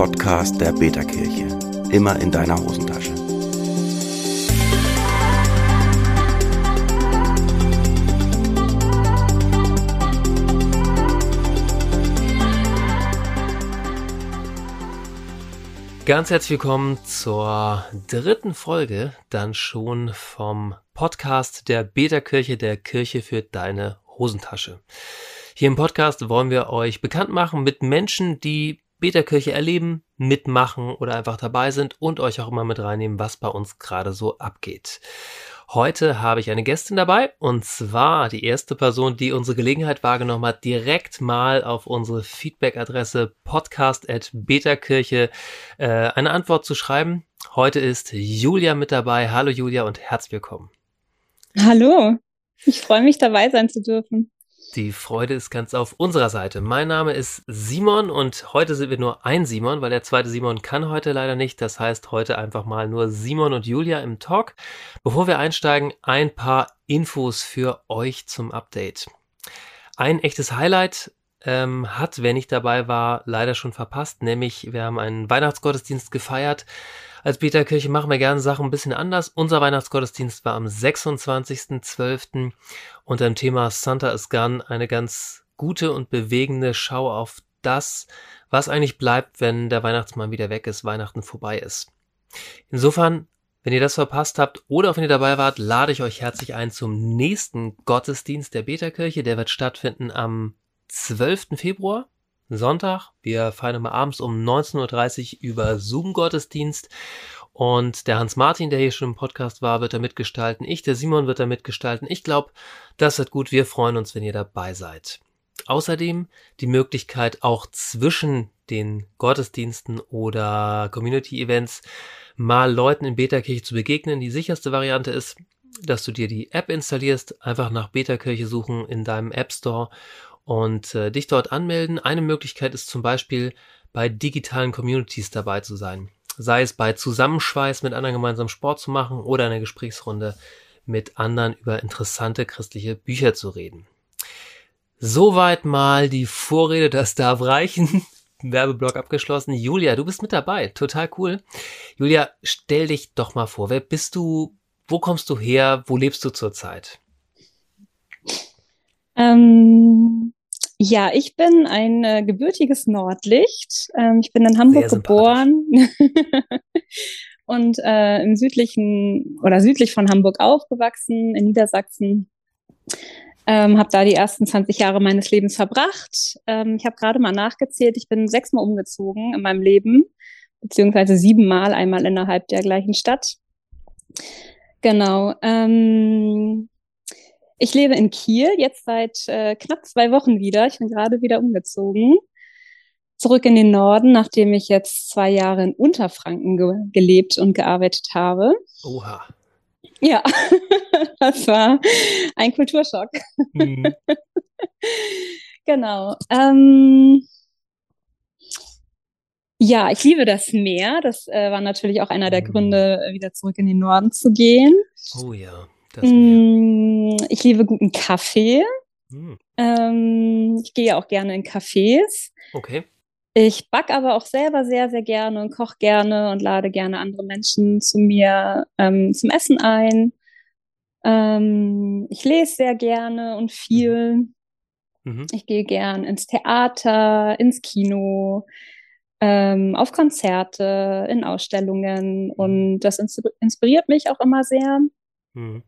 Podcast der Beta-Kirche. Immer in deiner Hosentasche. Ganz herzlich willkommen zur dritten Folge dann schon vom Podcast der Beta-Kirche, der Kirche für deine Hosentasche. Hier im Podcast wollen wir euch bekannt machen mit Menschen, die Beta-Kirche erleben, mitmachen oder einfach dabei sind und euch auch immer mit reinnehmen, was bei uns gerade so abgeht. Heute habe ich eine Gästin dabei und zwar die erste Person, die unsere Gelegenheit wahrgenommen hat, direkt mal auf unsere Feedback-Adresse podcast.betakirche äh, eine Antwort zu schreiben. Heute ist Julia mit dabei. Hallo Julia und herzlich willkommen. Hallo, ich freue mich dabei sein zu dürfen. Die Freude ist ganz auf unserer Seite. Mein Name ist Simon und heute sind wir nur ein Simon, weil der zweite Simon kann heute leider nicht. Das heißt heute einfach mal nur Simon und Julia im Talk. Bevor wir einsteigen, ein paar Infos für euch zum Update. Ein echtes Highlight ähm, hat, wer nicht dabei war, leider schon verpasst, nämlich wir haben einen Weihnachtsgottesdienst gefeiert als Peterkirche machen wir gerne Sachen ein bisschen anders. Unser Weihnachtsgottesdienst war am 26.12. unter dem Thema Santa is Gone eine ganz gute und bewegende Schau auf das, was eigentlich bleibt, wenn der Weihnachtsmann wieder weg ist, Weihnachten vorbei ist. Insofern, wenn ihr das verpasst habt oder auch wenn ihr dabei wart, lade ich euch herzlich ein zum nächsten Gottesdienst der Beterkirche. Der wird stattfinden am 12. Februar Sonntag. Wir feiern immer abends um 19.30 Uhr über Zoom-Gottesdienst. Und der Hans Martin, der hier schon im Podcast war, wird da mitgestalten. Ich, der Simon, wird da mitgestalten. Ich glaube, das wird gut. Wir freuen uns, wenn ihr dabei seid. Außerdem die Möglichkeit, auch zwischen den Gottesdiensten oder Community-Events mal Leuten in Beta-Kirche zu begegnen. Die sicherste Variante ist, dass du dir die App installierst, einfach nach Beta-Kirche suchen in deinem App Store und äh, dich dort anmelden. Eine Möglichkeit ist zum Beispiel bei digitalen Communities dabei zu sein. Sei es bei Zusammenschweiß mit anderen gemeinsam Sport zu machen oder eine Gesprächsrunde mit anderen über interessante christliche Bücher zu reden. Soweit mal die Vorrede, das darf reichen. Werbeblock abgeschlossen. Julia, du bist mit dabei. Total cool. Julia, stell dich doch mal vor. Wer bist du? Wo kommst du her? Wo lebst du zurzeit? Ähm, ja, ich bin ein äh, gebürtiges Nordlicht. Ähm, ich bin in Hamburg geboren und äh, im südlichen oder südlich von Hamburg aufgewachsen, in Niedersachsen. Ähm, habe da die ersten 20 Jahre meines Lebens verbracht. Ähm, ich habe gerade mal nachgezählt, ich bin sechsmal umgezogen in meinem Leben, beziehungsweise siebenmal, einmal innerhalb der gleichen Stadt. Genau. Ähm, ich lebe in Kiel, jetzt seit äh, knapp zwei Wochen wieder. Ich bin gerade wieder umgezogen. Zurück in den Norden, nachdem ich jetzt zwei Jahre in Unterfranken ge gelebt und gearbeitet habe. Oha. Ja, das war ein Kulturschock. Mhm. genau. Ähm, ja, ich liebe das Meer. Das äh, war natürlich auch einer der mhm. Gründe, wieder zurück in den Norden zu gehen. Oh ja. Mm, ich liebe guten Kaffee. Mm. Ähm, ich gehe auch gerne in Cafés. Okay. Ich backe aber auch selber sehr, sehr gerne und koche gerne und lade gerne andere Menschen zu mir ähm, zum Essen ein. Ähm, ich lese sehr gerne und viel. Mhm. Ich gehe gern ins Theater, ins Kino, ähm, auf Konzerte, in Ausstellungen mhm. und das inspiriert mich auch immer sehr. Mhm.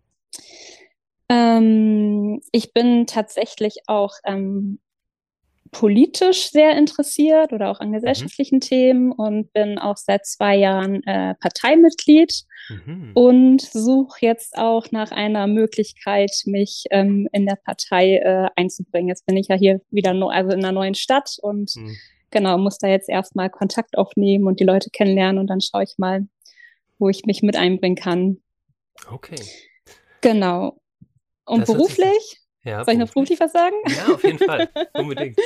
Ähm, ich bin tatsächlich auch ähm, politisch sehr interessiert oder auch an mhm. gesellschaftlichen mhm. Themen und bin auch seit zwei Jahren äh, Parteimitglied mhm. und suche jetzt auch nach einer Möglichkeit, mich ähm, in der Partei äh, einzubringen. Jetzt bin ich ja hier wieder no also in einer neuen Stadt und mhm. genau, muss da jetzt erstmal Kontakt aufnehmen und die Leute kennenlernen und dann schaue ich mal, wo ich mich mit einbringen kann. Okay. Genau. Und das beruflich? Ja, Soll ich noch beruflich was sagen? Ja, auf jeden Fall. Unbedingt.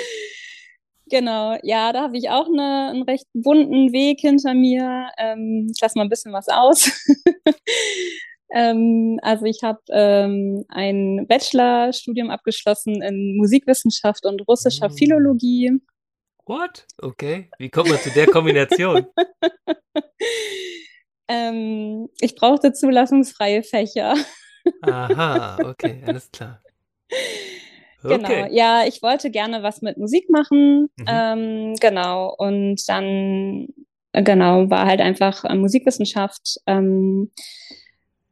Genau, ja, da habe ich auch eine, einen recht bunten Weg hinter mir. Ähm, ich lasse mal ein bisschen was aus. ähm, also ich habe ähm, ein Bachelorstudium abgeschlossen in Musikwissenschaft und russischer mhm. Philologie. What? Okay. Wie kommt man zu der Kombination? ähm, ich brauchte zulassungsfreie Fächer. Aha, okay, alles klar. Genau, Okay. ja, ich wollte gerne was mit Musik machen. Mhm. Ähm, genau, und dann, genau, war halt einfach äh, Musikwissenschaft. Ähm,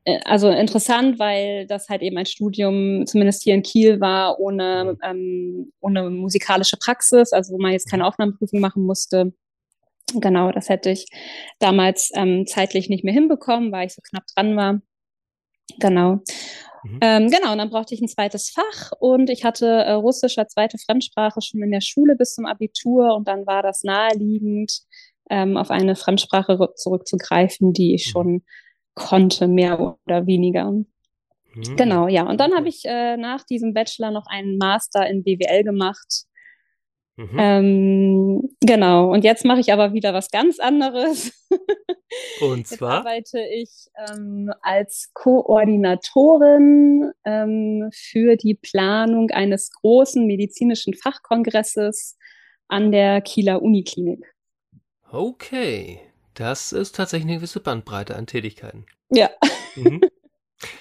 äh, also interessant, weil das halt eben ein Studium, zumindest hier in Kiel war, ohne, ähm, ohne musikalische Praxis, also wo man jetzt keine Aufnahmeprüfung machen musste. Genau, das hätte ich damals ähm, zeitlich nicht mehr hinbekommen, weil ich so knapp dran war. Genau. Mhm. Ähm, genau, und dann brauchte ich ein zweites Fach und ich hatte äh, Russisch als zweite Fremdsprache schon in der Schule bis zum Abitur und dann war das naheliegend, ähm, auf eine Fremdsprache rü- zurückzugreifen, die ich Mhm. schon konnte, mehr oder weniger. Mhm. Genau, ja. Und dann habe ich äh, nach diesem Bachelor noch einen Master in BWL gemacht. Mhm. Ähm, genau, und jetzt mache ich aber wieder was ganz anderes. Und Jetzt zwar? arbeite ich ähm, als Koordinatorin ähm, für die Planung eines großen medizinischen Fachkongresses an der Kieler Uniklinik. Okay. Das ist tatsächlich eine gewisse Bandbreite an Tätigkeiten. Ja. Mhm.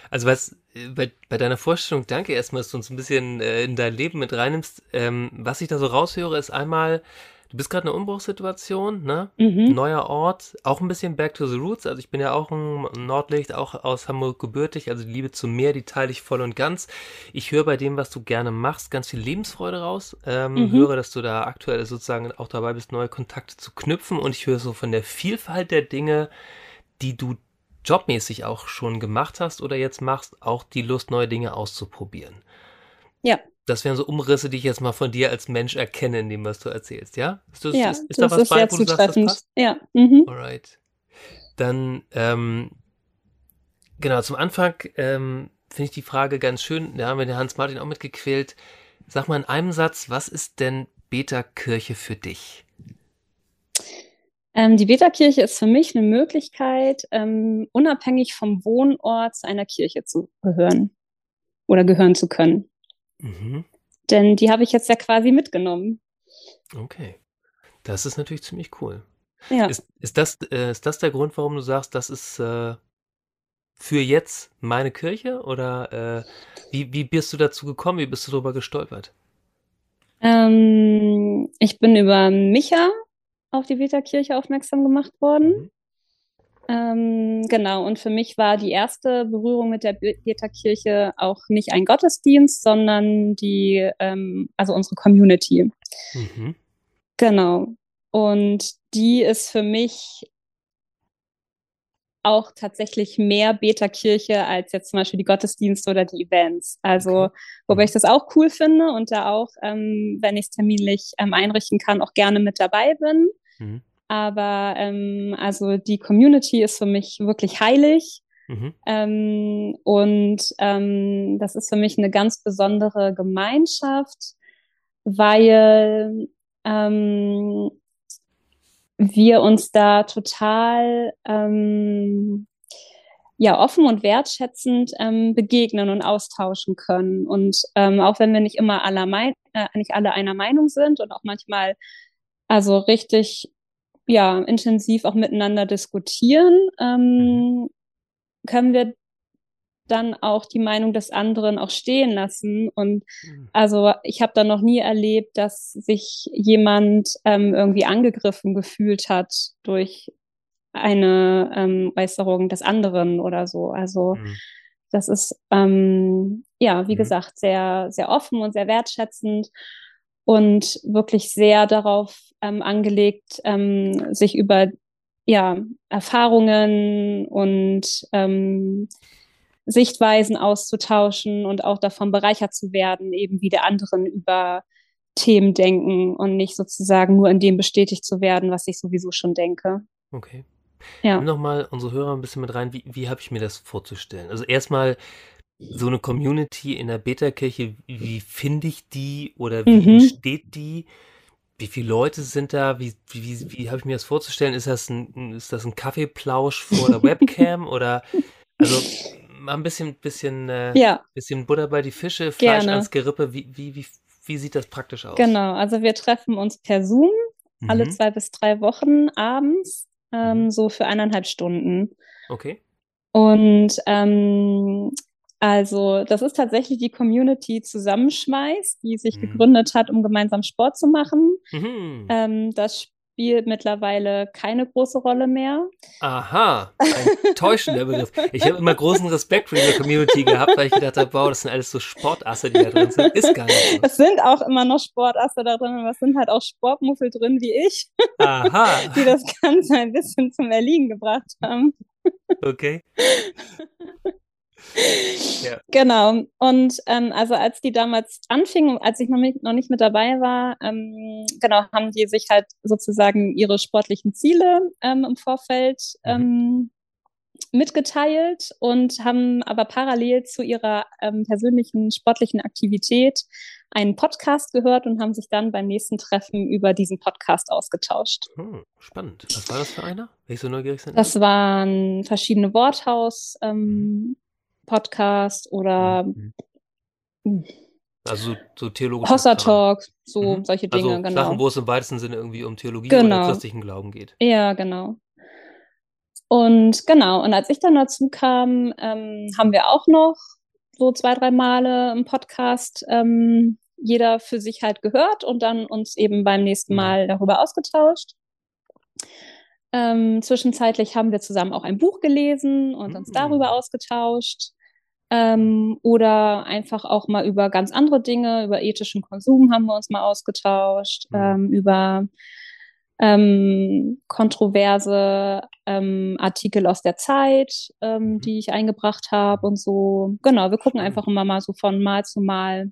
Also was äh, bei, bei deiner Vorstellung, danke erstmal, dass du uns ein bisschen äh, in dein Leben mit reinnimmst. Ähm, was ich da so raushöre, ist einmal, du bist gerade in einer Umbruchssituation, ne? Mhm. Neuer Ort, auch ein bisschen back to the roots. Also ich bin ja auch ein Nordlicht, auch aus Hamburg gebürtig. Also die Liebe zum Meer, die teile ich voll und ganz. Ich höre bei dem, was du gerne machst, ganz viel Lebensfreude raus. Ähm, Mhm. Höre, dass du da aktuell sozusagen auch dabei bist, neue Kontakte zu knüpfen. Und ich höre so von der Vielfalt der Dinge, die du jobmäßig auch schon gemacht hast oder jetzt machst, auch die Lust, neue Dinge auszuprobieren. Ja. Das wären so Umrisse, die ich jetzt mal von dir als Mensch erkenne, in dem, was du erzählst, ja? Ist, das, Ja, ist, ist da das was ist bei, wo du sagst, das passt? Ja. Mhm. Alright. Dann, ähm, genau, zum Anfang ähm, finde ich die Frage ganz schön, da haben wir den Hans-Martin auch mitgequält. Sag mal in einem Satz, was ist denn Beta-Kirche für dich? Ähm, die Beta-Kirche ist für mich eine Möglichkeit, ähm, unabhängig vom Wohnort zu einer Kirche zu gehören oder gehören zu können. Mhm. Denn die habe ich jetzt ja quasi mitgenommen. Okay. Das ist natürlich ziemlich cool. Ja. Ist, ist, das, äh, ist das der Grund, warum du sagst, das ist äh, für jetzt meine Kirche? Oder äh, wie, wie bist du dazu gekommen? Wie bist du darüber gestolpert? Ähm, ich bin über Micha auf die Beta-Kirche aufmerksam gemacht worden. Mhm. Ähm, genau, und für mich war die erste Berührung mit der Beta-Kirche auch nicht ein Gottesdienst, sondern die, ähm, also unsere Community. Mhm. Genau. Und die ist für mich auch tatsächlich mehr Beta-Kirche als jetzt zum Beispiel die Gottesdienste oder die Events. Also, Okay. wobei ich das auch cool finde und da auch, ähm, wenn ich es terminlich ähm, einrichten kann, auch gerne mit dabei bin. Mhm. Aber ähm, also die Community ist für mich wirklich heilig. Mhm. Ähm, und ähm, das ist für mich eine ganz besondere Gemeinschaft, weil ähm, wir uns da total ähm, ja offen und wertschätzend ähm, begegnen und austauschen können. Und ähm, auch wenn wir nicht immer aller mein äh, nicht alle einer Meinung sind und auch manchmal also richtig ja intensiv auch miteinander diskutieren, ähm, können wir dann auch die Meinung des anderen auch stehen lassen. Und Mhm. also ich habe da noch nie erlebt, dass sich jemand ähm, irgendwie angegriffen gefühlt hat durch eine ähm, Äußerung des anderen oder so. Also Mhm. das ist ähm, ja, wie Mhm. gesagt, sehr, sehr offen und sehr wertschätzend und wirklich sehr darauf ähm, angelegt, ähm, sich über ja, Erfahrungen und ähm, Sichtweisen auszutauschen und auch davon bereichert zu werden, eben wie der anderen über Themen denken und nicht sozusagen nur in dem bestätigt zu werden, was ich sowieso schon denke. Okay. Ja. Nimm noch mal unsere Hörer ein bisschen mit rein. Wie, wie habe ich mir das vorzustellen? Also erstmal so eine Community in der Beta-Kirche, wie finde ich die oder wie Mhm. entsteht die? Wie viele Leute sind da? Wie, wie, wie, habe ich mir das vorzustellen? Ist das ein, ist das ein Kaffeeplausch vor der Webcam oder also mal ein bisschen, bisschen, äh, Ja, bisschen Butter bei die Fische, Fleisch Gerne. ans Gerippe. Wie, wie, wie, wie sieht das praktisch aus? genau. Also wir treffen uns per Zoom alle Mhm. zwei bis drei Wochen abends, ähm, Mhm. so für eineinhalb Stunden. Okay. Und ähm, also das ist tatsächlich die Community Zusammenschmeiß, die sich Mhm. gegründet hat, um gemeinsam Sport zu machen. Mhm. Ähm, das spielt mittlerweile keine große Rolle mehr. Aha, ein täuschender Begriff. Ich habe immer großen Respekt vor dieser Community gehabt, weil ich gedacht habe, wow, das sind alles so Sportasse, die da drin sind. Ist gar nicht so. Es sind auch immer noch Sportasse da drin, aber es sind halt auch Sportmuffel drin wie ich, Aha, die das Ganze ein bisschen zum Erliegen gebracht haben. okay. Ja. Genau. Und ähm, also als die damals anfingen, als ich noch nicht, noch nicht mit dabei war, ähm, genau, haben die sich halt sozusagen ihre sportlichen Ziele ähm, im Vorfeld Mhm. ähm, mitgeteilt und haben aber parallel zu ihrer ähm, persönlichen sportlichen Aktivität einen Podcast gehört und haben sich dann beim nächsten Treffen über diesen Podcast ausgetauscht. Hm, spannend. Was war das für einer? Wenn ich so neugierig sein Das waren verschiedene Worthaus, ähm, Podcast oder Mhm. Also so theologische Hossa Kram. Talk, so Mhm. solche Dinge, Also genau. Sachen, wo es im weitesten Sinne irgendwie um Theologie oder Genau. christlichen Glauben geht. Ja, genau. Und genau, und als ich dann dazu kam, ähm, haben wir auch noch so zwei, drei Male im Podcast ähm, jeder für sich halt gehört und dann uns eben beim nächsten Mhm. Mal darüber ausgetauscht. Ähm, zwischenzeitlich haben wir zusammen auch ein Buch gelesen und uns Mhm. darüber ausgetauscht. Ähm, oder einfach auch mal über ganz andere Dinge, über ethischen Konsum haben wir uns mal ausgetauscht, Mhm. ähm, über ähm, kontroverse ähm, Artikel aus der Zeit, ähm, Mhm. die ich eingebracht habe und so. Genau, wir gucken einfach immer mal so von Mal zu Mal,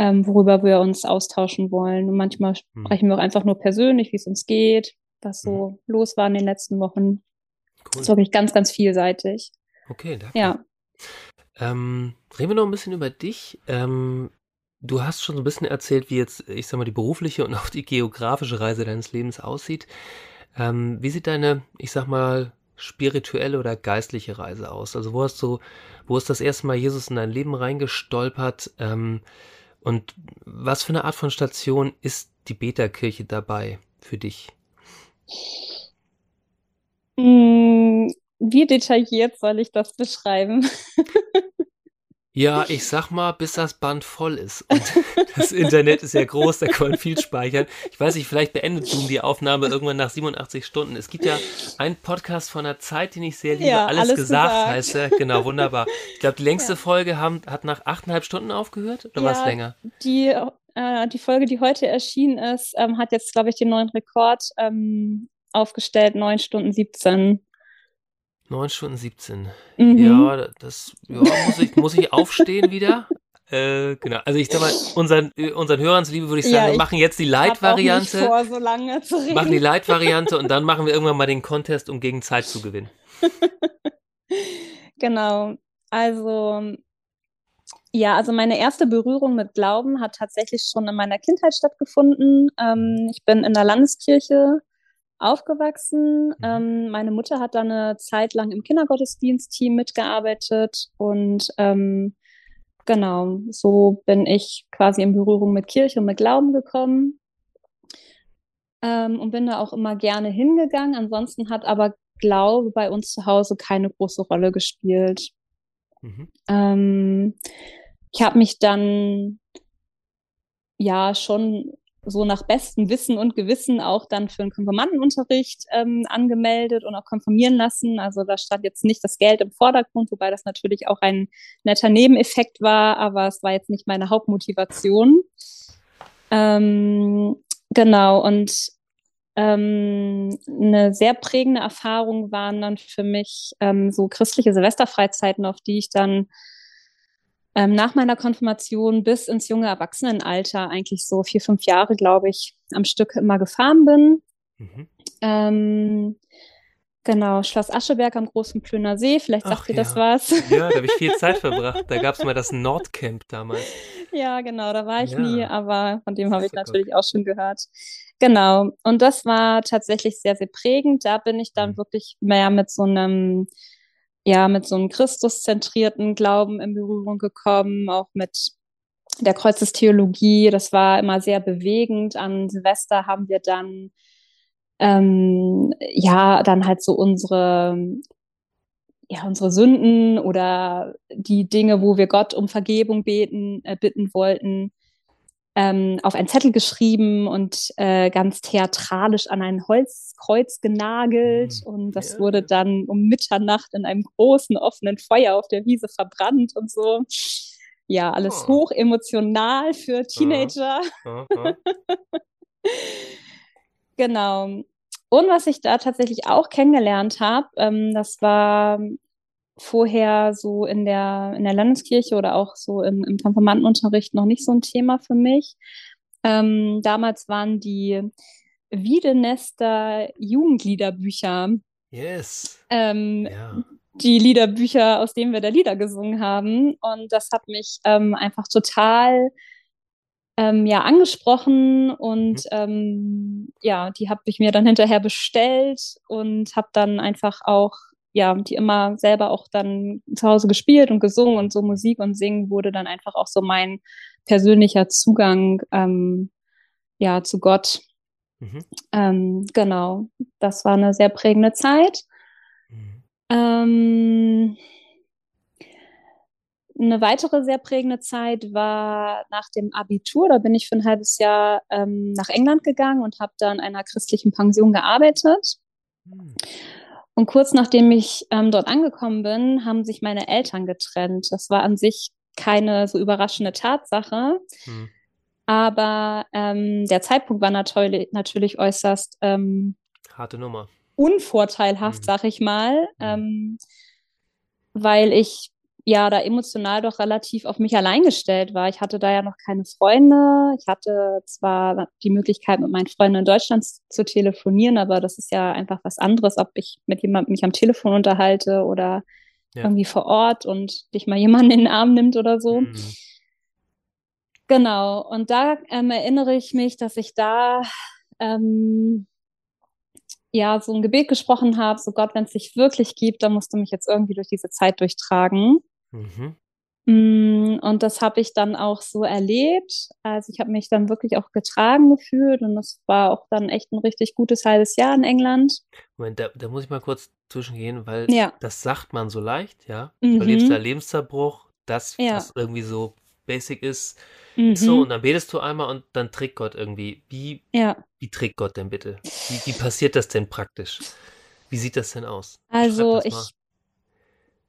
worüber wir uns austauschen wollen. Und manchmal Mhm. sprechen wir auch einfach nur persönlich, wie es uns geht, was so los war in den letzten Wochen. Das Cool. ist wirklich ganz, ganz vielseitig. Okay, danke. Ja. Ähm, reden wir noch ein bisschen über dich. Ähm, du hast schon so ein bisschen erzählt, wie jetzt, ich sag mal, die berufliche und auch die geografische Reise deines Lebens aussieht. Ähm, wie sieht deine, ich sag mal, spirituelle oder geistliche Reise aus? Also wo hast du, wo ist das erste Mal Jesus in dein Leben reingestolpert? Ähm, und was für eine Art von Station ist die Beta-Kirche dabei für dich? Mm, Wie detailliert soll ich das beschreiben? Ja, ich sag mal, bis das Band voll ist. Und das Internet ist ja groß, da kann man viel speichern. Ich weiß nicht, vielleicht beendet Zoom die Aufnahme irgendwann nach 87 Stunden. Es gibt ja einen Podcast von einer Zeit, den ich sehr liebe. Ja, alles, alles gesagt, gesagt. heißt er. Genau, wunderbar. Ich glaube, die längste Ja. Folge haben, hat nach achteinhalb Stunden aufgehört oder war es Ja, länger? Die, äh, die Folge, die heute erschienen ist, ähm, hat jetzt, glaube ich, den neuen Rekord ähm, aufgestellt, 9 Stunden 17. 9 Stunden 17. Mhm. Ja, das ja, muss, ich, muss ich aufstehen wieder? Äh, genau. Also ich sag mal, unseren, äh, unseren Hörern zuliebe würde ich sagen, Ja, wir ich machen jetzt die Light-Variante. vor, so lange zu reden. machen die Light-Variante und dann machen wir irgendwann mal den Contest, um gegen Zeit zu gewinnen. Genau. Also, ja, also meine erste Berührung mit Glauben hat tatsächlich schon in meiner Kindheit stattgefunden. Ähm, ich bin in der Landeskirche aufgewachsen. Mhm. Ähm, meine Mutter hat da eine Zeit lang im Kindergottesdienstteam mitgearbeitet und ähm, genau, so bin ich quasi in Berührung mit Kirche und mit Glauben gekommen. Ähm, und bin da auch immer gerne hingegangen. Ansonsten hat aber Glaube bei uns zu Hause keine große Rolle gespielt. Mhm. Ähm, ich habe mich dann ja schon so nach bestem Wissen und Gewissen auch dann für einen Konfirmandenunterricht ähm, angemeldet und auch konfirmieren lassen. Also da stand jetzt nicht das Geld im Vordergrund, wobei das natürlich auch ein netter Nebeneffekt war, aber es war jetzt nicht meine Hauptmotivation. Ähm, genau, und ähm, eine sehr prägende Erfahrung waren dann für mich ähm, so christliche Silvesterfreizeiten, auf die ich dann ähm, nach meiner Konfirmation bis ins junge Erwachsenenalter, eigentlich so vier, fünf Jahre, glaube ich, am Stück immer gefahren bin. Mhm. Genau, Schloss Ascheberg am Großen Plöner See, vielleicht Ach sagt ihr das ja. was. Ja, da habe ich viel Zeit verbracht. Da gab es mal das Nordcamp damals. Ja, genau, da war ich Ja. nie, aber von dem habe ich natürlich auch schon gehört. Genau, und das war tatsächlich sehr, sehr prägend. Da bin ich dann Mhm. wirklich mehr mit so einem, ja, mit so einem Christuszentrierten Glauben in Berührung gekommen, auch mit der Kreuzestheologie. Das war immer sehr bewegend. An Silvester haben wir dann ähm, ja dann halt so unsere ja unsere Sünden oder die Dinge, wo wir Gott um Vergebung beten äh, bitten wollten, ähm, auf einen Zettel geschrieben und äh, ganz theatralisch an ein Holzkreuz genagelt. Mhm. Und das ja. wurde dann um Mitternacht in einem großen offenen Feuer auf der Wiese verbrannt und so. Ja, alles oh. hoch emotional für Teenager. Uh -huh. genau. Und was ich da tatsächlich auch kennengelernt habe, ähm, das war vorher so in der, in der Landeskirche oder auch so im, im Konfirmandenunterricht noch nicht so ein Thema für mich. Ähm, damals waren die Wiedenester Jugendliederbücher. Yes. Ähm, ja. Die Liederbücher, aus denen wir da Lieder gesungen haben. Und das hat mich ähm, einfach total ähm, ja, angesprochen und mhm. ähm, ja, die habe ich mir dann hinterher bestellt und habe dann einfach auch ja, die immer selber auch dann zu Hause gespielt und gesungen und so Musik und Singen wurde dann einfach auch so mein persönlicher Zugang ähm, ja zu Gott. Mhm. Ähm, genau, das war eine sehr prägende Zeit. Mhm. Eine weitere sehr prägende Zeit war nach dem Abitur. Da bin ich für ein halbes Jahr ähm, nach England gegangen und habe da in einer christlichen Pension gearbeitet. Mhm. Und kurz nachdem ich ähm, dort angekommen bin, haben sich meine Eltern getrennt. Das war an sich keine so überraschende Tatsache. Hm. Aber ähm, der Zeitpunkt war natürlich, natürlich äußerst ähm, harte Nummer. Unvorteilhaft, hm. sag ich mal, hm. ähm, weil ich ja da emotional doch relativ auf mich allein gestellt war. Ich hatte da ja noch keine Freunde. Ich hatte zwar die Möglichkeit, mit meinen Freunden in Deutschland zu telefonieren, aber das ist ja einfach was anderes, ob ich mit jemandem mich am Telefon unterhalte oder ja. irgendwie vor Ort und dich mal jemand in den Arm nimmt oder so. Mhm. Genau. Und da ähm, erinnere ich mich, dass ich da ähm, ja so ein Gebet gesprochen habe, so Gott, wenn es dich wirklich gibt, dann musst du mich jetzt irgendwie durch diese Zeit durchtragen. Mhm. Mm, und das habe ich dann auch so erlebt. Also ich habe mich dann wirklich auch getragen gefühlt und das war auch dann echt ein richtig gutes halbes Jahr in England. Moment, da, da muss ich mal kurz zwischengehen, weil ja. das sagt man so leicht, ja. Mhm. Du erlebst da Lebenszerbruch, das, ja. was irgendwie so basic ist. Mhm. So, und dann betest du einmal und dann trägt Gott irgendwie. Wie, ja. wie trägt Gott denn bitte? Wie, wie passiert das denn praktisch? Wie sieht das denn aus? Also ich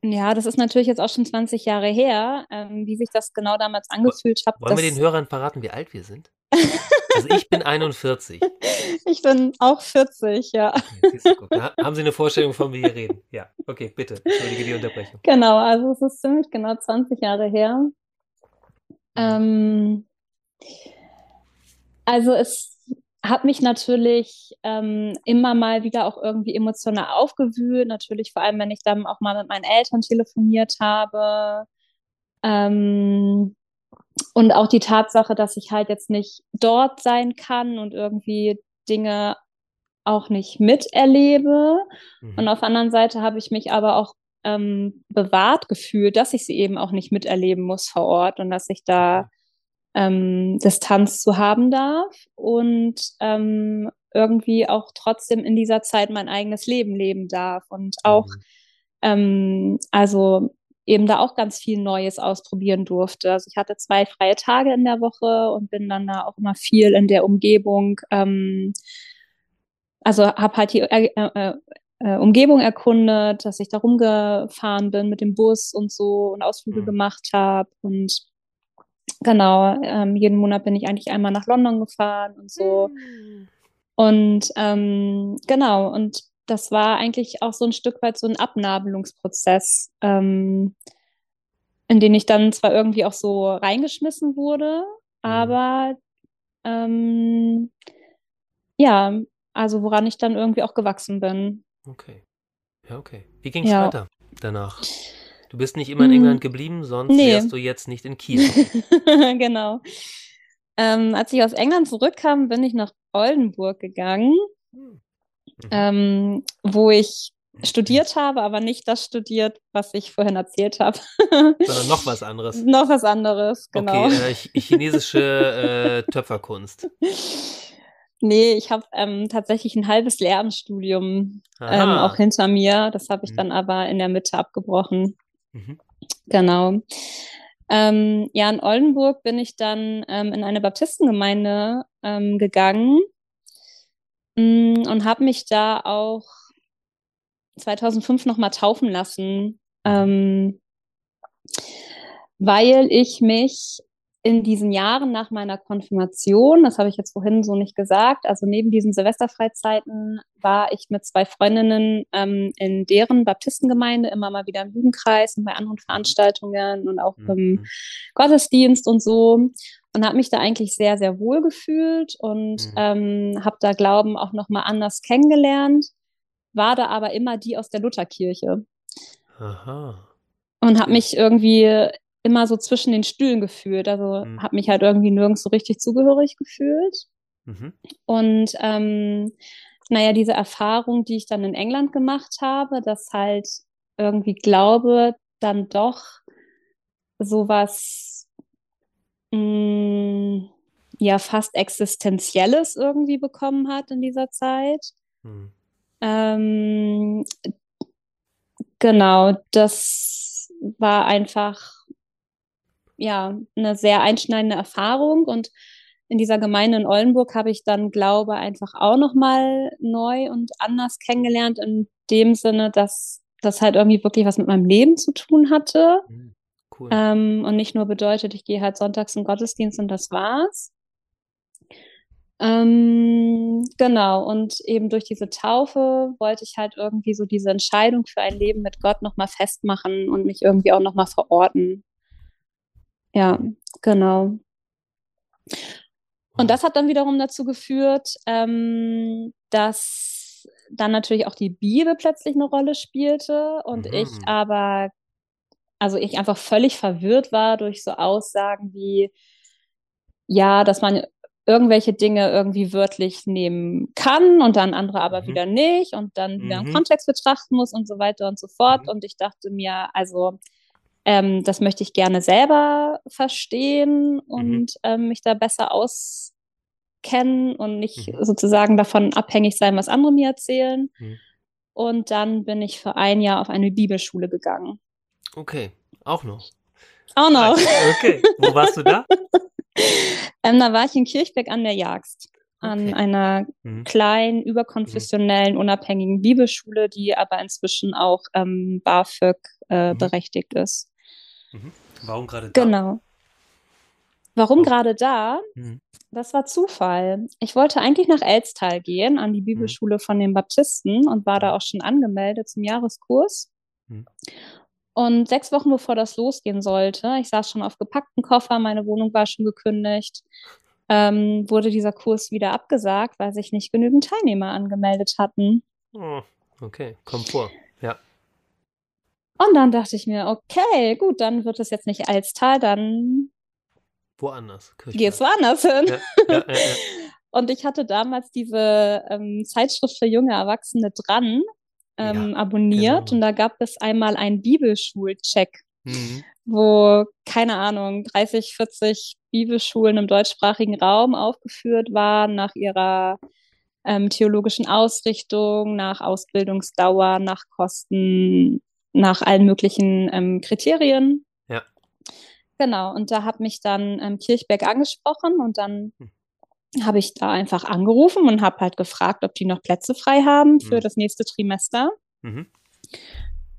ja, das ist natürlich jetzt auch schon 20 Jahre her, ähm, wie sich das genau damals angefühlt hat. Wollen wir den Hörern verraten, wie alt wir sind? also ich bin 41. Ich bin auch 40, ja. da haben Sie eine Vorstellung, von wie wir reden? Ja, okay, bitte. Entschuldige die Unterbrechung. Genau, also es ist ziemlich genau 20 Jahre her. Mhm. Ähm, also es habe mich natürlich ähm, immer mal wieder auch irgendwie emotional aufgewühlt. Natürlich vor allem, wenn ich dann auch mal mit meinen Eltern telefoniert habe. Ähm, und auch die Tatsache, dass ich halt jetzt nicht dort sein kann und irgendwie Dinge auch nicht miterlebe. Mhm. Und auf der anderen Seite habe ich mich aber auch ähm, bewahrt gefühlt, dass ich sie eben auch nicht miterleben muss vor Ort und dass ich da ähm, Distanz zu haben darf und ähm, irgendwie auch trotzdem in dieser Zeit mein eigenes Leben leben darf und auch, mhm. ähm, also eben da auch ganz viel Neues ausprobieren durfte. Also ich hatte zwei freie Tage in der Woche und bin dann da auch immer viel in der Umgebung, ähm, also habe halt die äh, äh, äh, Umgebung erkundet, dass ich da rumgefahren bin mit dem Bus und so und Ausflüge mhm. gemacht habe und Genau, ähm, jeden Monat bin ich eigentlich einmal nach London gefahren und so. Mhm. Und ähm, genau, und das war eigentlich auch so ein Stück weit so ein Abnabelungsprozess, ähm, in den ich dann zwar irgendwie auch so reingeschmissen wurde, mhm. aber ähm, ja, also woran ich dann irgendwie auch gewachsen bin. Okay. Ja, okay. Wie ging es ja. weiter danach? Du bist nicht immer in England hm. geblieben, sonst nee. wärst du jetzt nicht in Kiel. genau. Ähm, als ich aus England zurückkam, bin ich nach Oldenburg gegangen, hm. mhm. ähm, wo ich studiert habe, aber nicht das studiert, was ich vorhin erzählt habe. Sondern noch was anderes. noch was anderes, genau. Okay, äh, chinesische äh, Töpferkunst. Nee, ich habe ähm, tatsächlich ein halbes Lehramtsstudium ähm, auch hinter mir. Das habe ich mhm. dann aber in der Mitte abgebrochen. Mhm. Genau. Ähm, ja, in Oldenburg bin ich dann ähm, in eine Baptistengemeinde ähm, gegangen mm, und habe mich da auch 2005 nochmal taufen lassen, ähm, weil ich mich in diesen Jahren nach meiner Konfirmation, das habe ich jetzt vorhin so nicht gesagt, also neben diesen Silvesterfreizeiten war ich mit zwei Freundinnen ähm, in deren Baptistengemeinde immer mal wieder im Jugendkreis und bei anderen Veranstaltungen und auch mhm. im Gottesdienst und so und habe mich da eigentlich sehr, sehr wohl gefühlt und mhm. ähm, habe da Glauben auch nochmal anders kennengelernt, war da aber immer die aus der Lutherkirche. Aha. Und habe mich irgendwie immer so zwischen den Stühlen gefühlt. Also mhm. habe mich halt irgendwie nirgends so richtig zugehörig gefühlt. Mhm. Und ähm, naja, diese Erfahrung, die ich dann in England gemacht habe, dass halt irgendwie Glaube dann doch sowas mh, mm, ja fast Existenzielles irgendwie bekommen hat in dieser Zeit. Mhm. Ähm, genau, das war einfach ja, eine sehr einschneidende Erfahrung und in dieser Gemeinde in Oldenburg habe ich dann Glaube einfach auch nochmal neu und anders kennengelernt, in dem Sinne, dass das halt irgendwie wirklich was mit meinem Leben zu tun hatte. Mhm, cool. Ähm, und nicht nur bedeutet, ich gehe halt sonntags in Gottesdienst und das war's. Ähm, genau, und eben durch diese Taufe wollte ich halt irgendwie so diese Entscheidung für ein Leben mit Gott nochmal festmachen und mich irgendwie auch nochmal verorten. Ja, genau. Und das hat dann wiederum dazu geführt, ähm, dass dann natürlich auch die Bibel plötzlich eine Rolle spielte und mhm. ich aber, also ich einfach völlig verwirrt war durch so Aussagen wie, ja, dass man irgendwelche Dinge irgendwie wörtlich nehmen kann und dann andere aber mhm. wieder nicht und dann wieder mhm. im Kontext betrachten muss und so weiter und so fort. Mhm. Und ich dachte mir, also ähm, das möchte ich gerne selber verstehen mhm. und mhm. ähm, mich da besser auskennen und nicht mhm. sozusagen davon abhängig sein, was andere mir erzählen. Mhm. Und dann bin ich für ein Jahr auf eine Bibelschule gegangen. Okay, auch noch. Auch noch. Okay, wo warst du da? ähm, da war ich in Kirchberg an der Jagst. An okay. einer mhm. kleinen, überkonfessionellen, mhm. unabhängigen Bibelschule, die aber inzwischen auch ähm, BAföG äh, mhm. berechtigt ist. Mhm. Warum gerade da? Genau. Warum oh. gerade da? Mhm. Das war Zufall. Ich wollte eigentlich nach Elstal gehen, an die mhm. Bibelschule von den Baptisten und war da auch schon angemeldet zum Jahreskurs. Und sechs Wochen bevor das losgehen sollte, ich saß schon auf gepackten Koffer, meine Wohnung war schon gekündigt, ähm, wurde dieser Kurs wieder abgesagt, weil sich nicht genügend Teilnehmer angemeldet hatten. Oh, okay, komm vor. Und dann dachte ich mir, okay, gut, dann wird es jetzt nicht Alstal, dann woanders. Geht es woanders hin. Ja, ja, ja, Und ich hatte damals diese ähm, Zeitschrift für junge Erwachsene dran ähm, abonniert genau. und da gab es einmal einen Bibelschulcheck, mhm. wo, keine Ahnung, 30, 40 Bibelschulen im deutschsprachigen Raum aufgeführt waren nach ihrer ähm, theologischen Ausrichtung, nach Ausbildungsdauer, nach Kosten, nach allen möglichen ähm, Kriterien. Ja. Genau, und da hat mich dann ähm, Kirchberg angesprochen und dann hm. habe ich da einfach angerufen und habe halt gefragt, ob die noch Plätze frei haben für hm. das nächste Trimester. Mhm.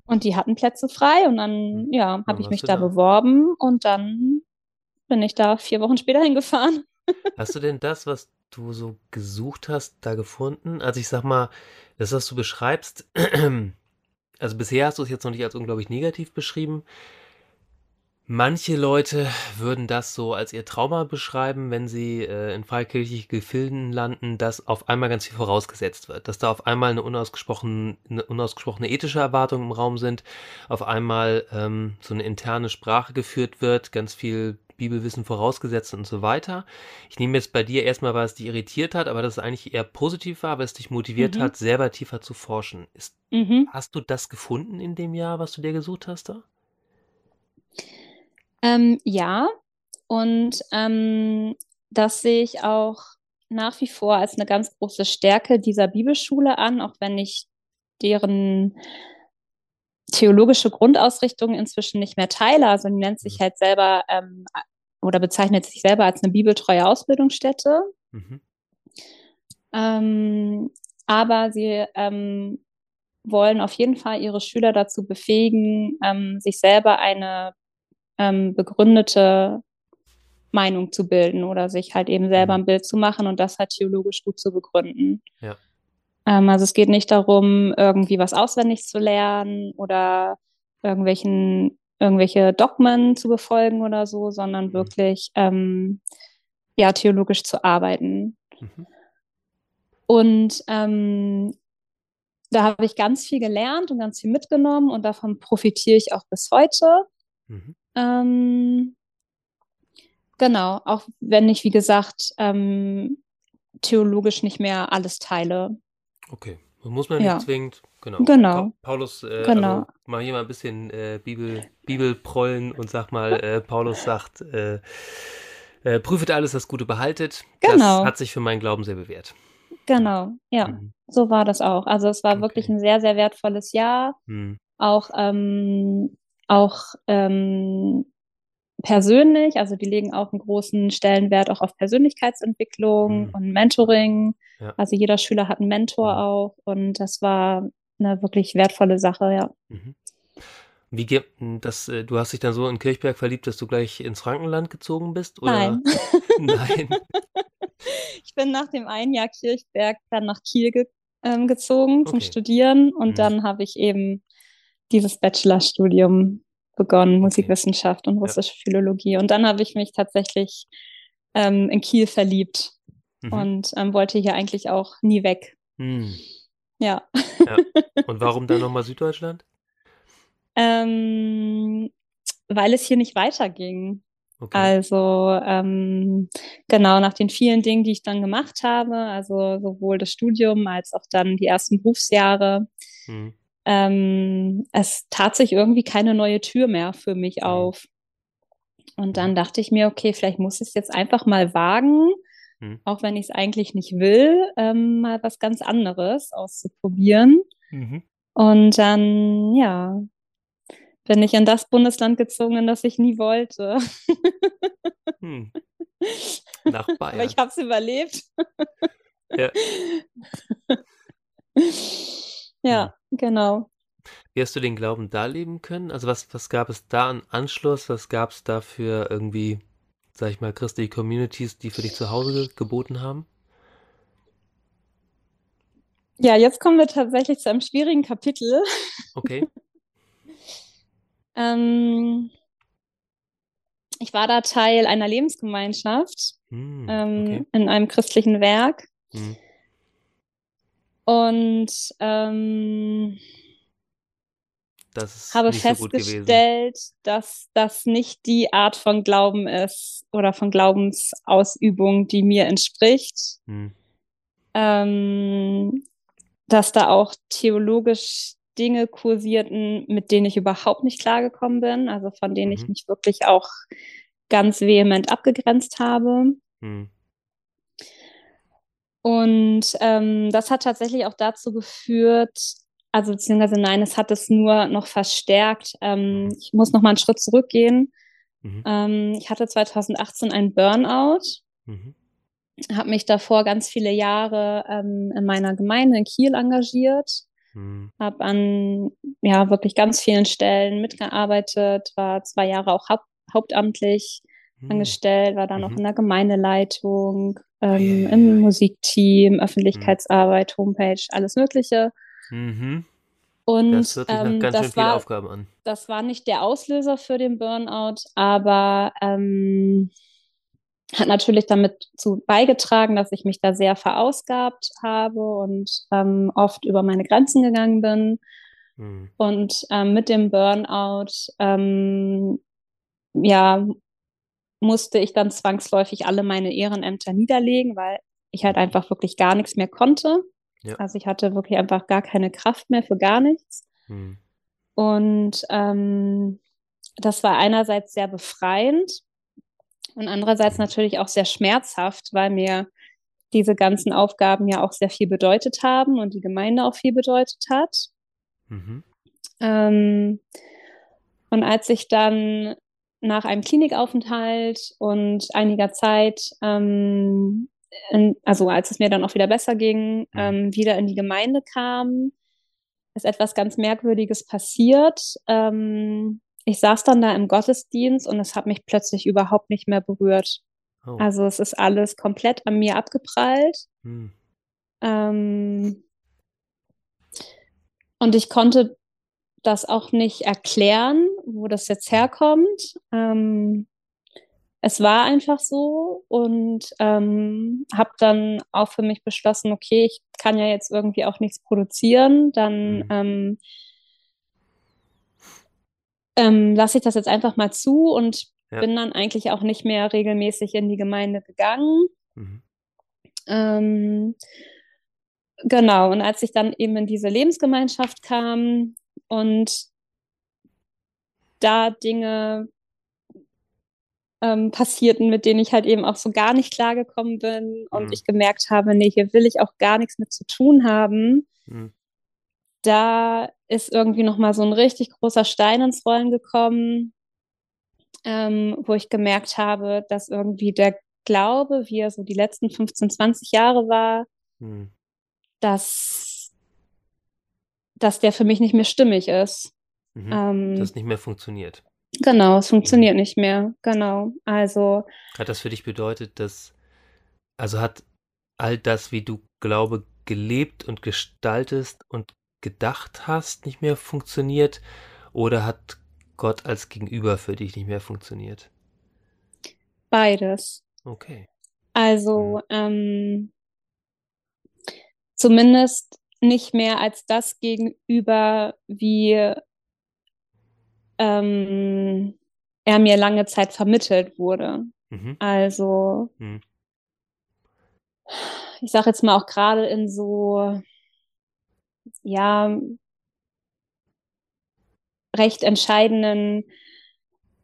Und die hatten Plätze frei und dann, hm. ja, habe ich mich da, da beworben und dann bin ich da vier Wochen später hingefahren. Hast du denn das, was du so gesucht hast, da gefunden? Also ich sag mal, das, was du beschreibst, also bisher hast du es jetzt noch nicht als unglaublich negativ beschrieben. Manche Leute würden das so als ihr Trauma beschreiben, wenn sie äh, in freikirchliche Gefilden landen, dass auf einmal ganz viel vorausgesetzt wird, dass da auf einmal eine unausgesprochene, eine unausgesprochene ethische Erwartung im Raum sind, auf einmal ähm, so eine interne Sprache geführt wird, ganz viel Bibelwissen vorausgesetzt und so weiter. Ich nehme jetzt bei dir erstmal, was dich irritiert hat, aber dass es eigentlich eher positiv war, was dich motiviert Mhm. hat, selber tiefer zu forschen. Ist, Mhm. hast du das gefunden in dem Jahr, was du dir gesucht hast da? Ähm, ja, und ähm, das sehe ich auch nach wie vor als eine ganz große Stärke dieser Bibelschule an, auch wenn ich deren theologische Grundausrichtung inzwischen nicht mehr teile. Also die nennt sich Mhm. halt selber ähm, oder bezeichnet sich selber als eine bibeltreue Ausbildungsstätte. Mhm. Ähm, aber sie ähm, wollen auf jeden Fall ihre Schüler dazu befähigen, ähm, sich selber eine ähm, begründete Meinung zu bilden oder sich halt eben selber Mhm. ein Bild zu machen und das halt theologisch gut zu begründen. Ja. Ähm, also es geht nicht darum, irgendwie was auswendig zu lernen oder irgendwelchen, irgendwelche Dogmen zu befolgen oder so, sondern Mhm. wirklich ähm, ja, theologisch zu arbeiten. Mhm. Und ähm, da habe ich ganz viel gelernt und ganz viel mitgenommen und davon profitiere ich auch bis heute. Mhm. Ähm, genau, auch wenn ich, wie gesagt, ähm, theologisch nicht mehr alles teile. Okay. Muss man nicht Ja. zwingend. Genau. Genau. Pa Paulus, äh, Genau. also mal hier mal ein bisschen äh, Bibel, Bibel prollen und sag mal, äh, Paulus sagt, äh, äh, prüfet alles, das Gute behaltet. Das Genau. hat sich für meinen Glauben sehr bewährt. Genau, ja, Mhm. so war das auch. Also es war wirklich Okay. ein sehr, sehr wertvolles Jahr. Mhm. Auch, ähm, auch ähm, persönlich, also die legen auch einen großen Stellenwert auch auf Persönlichkeitsentwicklung Mhm. und Mentoring. Ja. Also jeder Schüler hat einen Mentor Mhm. auch und das war eine wirklich wertvolle Sache, ja. Mhm. Wie ge- das, äh, du hast dich dann so in Kirchberg verliebt, dass du gleich ins Frankenland gezogen bist? Oder? Nein. Nein. Ich bin nach dem einen Jahr Kirchberg dann nach Kiel ge ähm, gezogen zum Okay. Studieren und Mhm. dann habe ich eben dieses Bachelorstudium begonnen, Okay. Musikwissenschaft und Ja. russische Philologie. Und dann habe ich mich tatsächlich ähm, in Kiel verliebt Mhm. und ähm, wollte hier eigentlich auch nie weg. Mhm. Ja. Ja. Und warum dann nochmal Süddeutschland? Ähm, weil es hier nicht weiterging. Okay. Also ähm, genau nach den vielen Dingen, die ich dann gemacht habe, also sowohl das Studium als auch dann die ersten Berufsjahre, Mhm. Ähm, es tat sich irgendwie keine neue Tür mehr für mich Mhm. auf. Und dann dachte ich mir, okay, vielleicht muss ich es jetzt einfach mal wagen, Mhm. auch wenn ich es eigentlich nicht will, ähm, mal was ganz anderes auszuprobieren. Mhm. Und dann, ja, bin ich in das Bundesland gezogen, in das ich nie wollte. Hm. Nach Aber Bayern. ich habe es überlebt. Ja. Ja, genau. Wie hast du den Glauben da leben können? Also was, was gab es da an Anschluss? Was gab es da für irgendwie, sag ich mal, christliche Communities, die für dich zu Hause ge geboten haben? Ja, jetzt kommen wir tatsächlich zu einem schwierigen Kapitel. Okay. Ähm, ich war da Teil einer Lebensgemeinschaft Hm, ähm, okay. in einem christlichen Werk. Hm. Und ähm, habe nicht so festgestellt, dass das nicht die Art von Glauben ist oder von Glaubensausübung, die mir entspricht. Hm. Ähm, dass da auch theologisch Dinge kursierten, mit denen ich überhaupt nicht klargekommen bin, also von denen ich Mhm. mich wirklich auch ganz vehement abgegrenzt habe. Hm. Und ähm, das hat tatsächlich auch dazu geführt, also beziehungsweise nein, es hat es nur noch verstärkt. Ähm, Mhm. ich muss noch mal einen Schritt zurückgehen. Mhm. Ähm, ich hatte 2018 einen Burnout, Mhm. habe mich davor ganz viele Jahre ähm, in meiner Gemeinde in Kiel engagiert, Hm. habe an ja wirklich ganz vielen Stellen mitgearbeitet, war zwei Jahre auch haupt hauptamtlich Hm. angestellt, war dann auch Mhm. in der Gemeindeleitung, ähm, Eieiei. im Musikteam, Öffentlichkeitsarbeit, Homepage, alles Mögliche. Mhm. Und Das hört sich nach ähm, ganz schön das war, Aufgaben an. das war nicht der Auslöser für den Burnout, aber ähm, hat natürlich damit zu beigetragen, dass ich mich da sehr verausgabt habe und ähm, oft über meine Grenzen gegangen bin. Hm. Und ähm, mit dem Burnout, ähm, ja, musste ich dann zwangsläufig alle meine Ehrenämter niederlegen, weil ich halt einfach wirklich gar nichts mehr konnte. Ja. Also ich hatte wirklich einfach gar keine Kraft mehr für gar nichts. Hm. Und ähm, das war einerseits sehr befreiend und andererseits natürlich auch sehr schmerzhaft, weil mir diese ganzen Aufgaben ja auch sehr viel bedeutet haben und die Gemeinde auch viel bedeutet hat. Mhm. Ähm, und als ich dann nach einem Klinikaufenthalt und einiger Zeit, ähm, in, also als es mir dann auch wieder besser ging, Mhm. ähm, wieder in die Gemeinde kam, ist etwas ganz Merkwürdiges passiert. Ähm, ich saß dann da im Gottesdienst und es hat mich plötzlich überhaupt nicht mehr berührt. Oh. Also es ist alles komplett an mir abgeprallt. Hm. Ähm, und ich konnte das auch nicht erklären, wo das jetzt herkommt. Ähm, es war einfach so und ähm, habe dann auch für mich beschlossen, okay, ich kann ja jetzt irgendwie auch nichts produzieren, dann Mhm. ähm, ähm, lasse ich das jetzt einfach mal zu und Ja. bin dann eigentlich auch nicht mehr regelmäßig in die Gemeinde gegangen. Mhm. Ähm, genau, und als ich dann eben in diese Lebensgemeinschaft kam und da Dinge ähm, passierten, mit denen ich halt eben auch so gar nicht klargekommen bin und Mhm. ich gemerkt habe, nee, hier will ich auch gar nichts mit zu tun haben, Hm. da ist irgendwie nochmal so ein richtig großer Stein ins Rollen gekommen, ähm, wo ich gemerkt habe, dass irgendwie der Glaube, wie er so die letzten 15, 20 Jahre war, Hm. dass, dass der für mich nicht mehr stimmig ist. Mhm. Ähm, Das nicht mehr funktioniert. genau, es funktioniert nicht mehr. Genau. Also, Hat das für dich bedeutet, dass, also hat all das, wie du Glaube gelebt und gestaltest und gedacht hast, nicht mehr funktioniert? Oder hat Gott als Gegenüber für dich nicht mehr funktioniert? beides. Okay. Also, ähm, zumindest nicht mehr als das Gegenüber, wie ähm, er mir lange Zeit vermittelt wurde. Mhm. Also, Mhm. ich sage jetzt mal auch gerade in so, ja, recht entscheidenden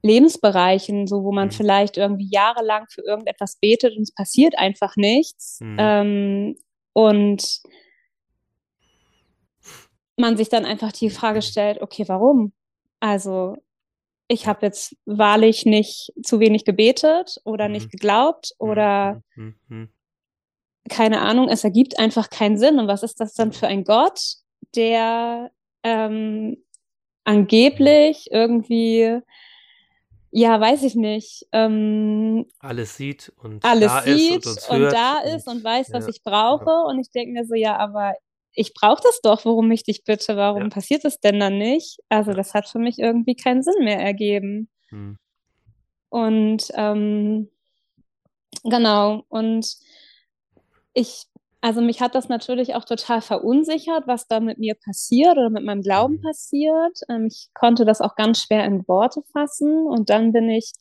Lebensbereichen, so wo man Mhm. vielleicht irgendwie jahrelang für irgendetwas betet und es passiert einfach nichts. Mhm. Ähm, und man sich dann einfach die Frage stellt, okay, warum? Also ich habe jetzt wahrlich nicht zu wenig gebetet oder Mhm. nicht geglaubt oder Mhm. Mhm. keine Ahnung, es ergibt einfach keinen Sinn. Und was ist das dann für ein Gott, der ähm, angeblich irgendwie, ja, weiß ich nicht, ähm, Alles sieht und alles da sieht ist und und, da ist und weiß, was ja, ich brauche. Und ich denke mir so, ja, aber ich brauche das doch, worum ich dich bitte, warum Ja. passiert es denn dann nicht? Also das hat für mich irgendwie keinen Sinn mehr ergeben. Mhm. Und ähm, genau, und ich, also mich hat das natürlich auch total verunsichert, was da mit mir passiert oder mit meinem Glauben Mhm. passiert. Ähm, ich konnte das auch ganz schwer in Worte fassen und dann bin ich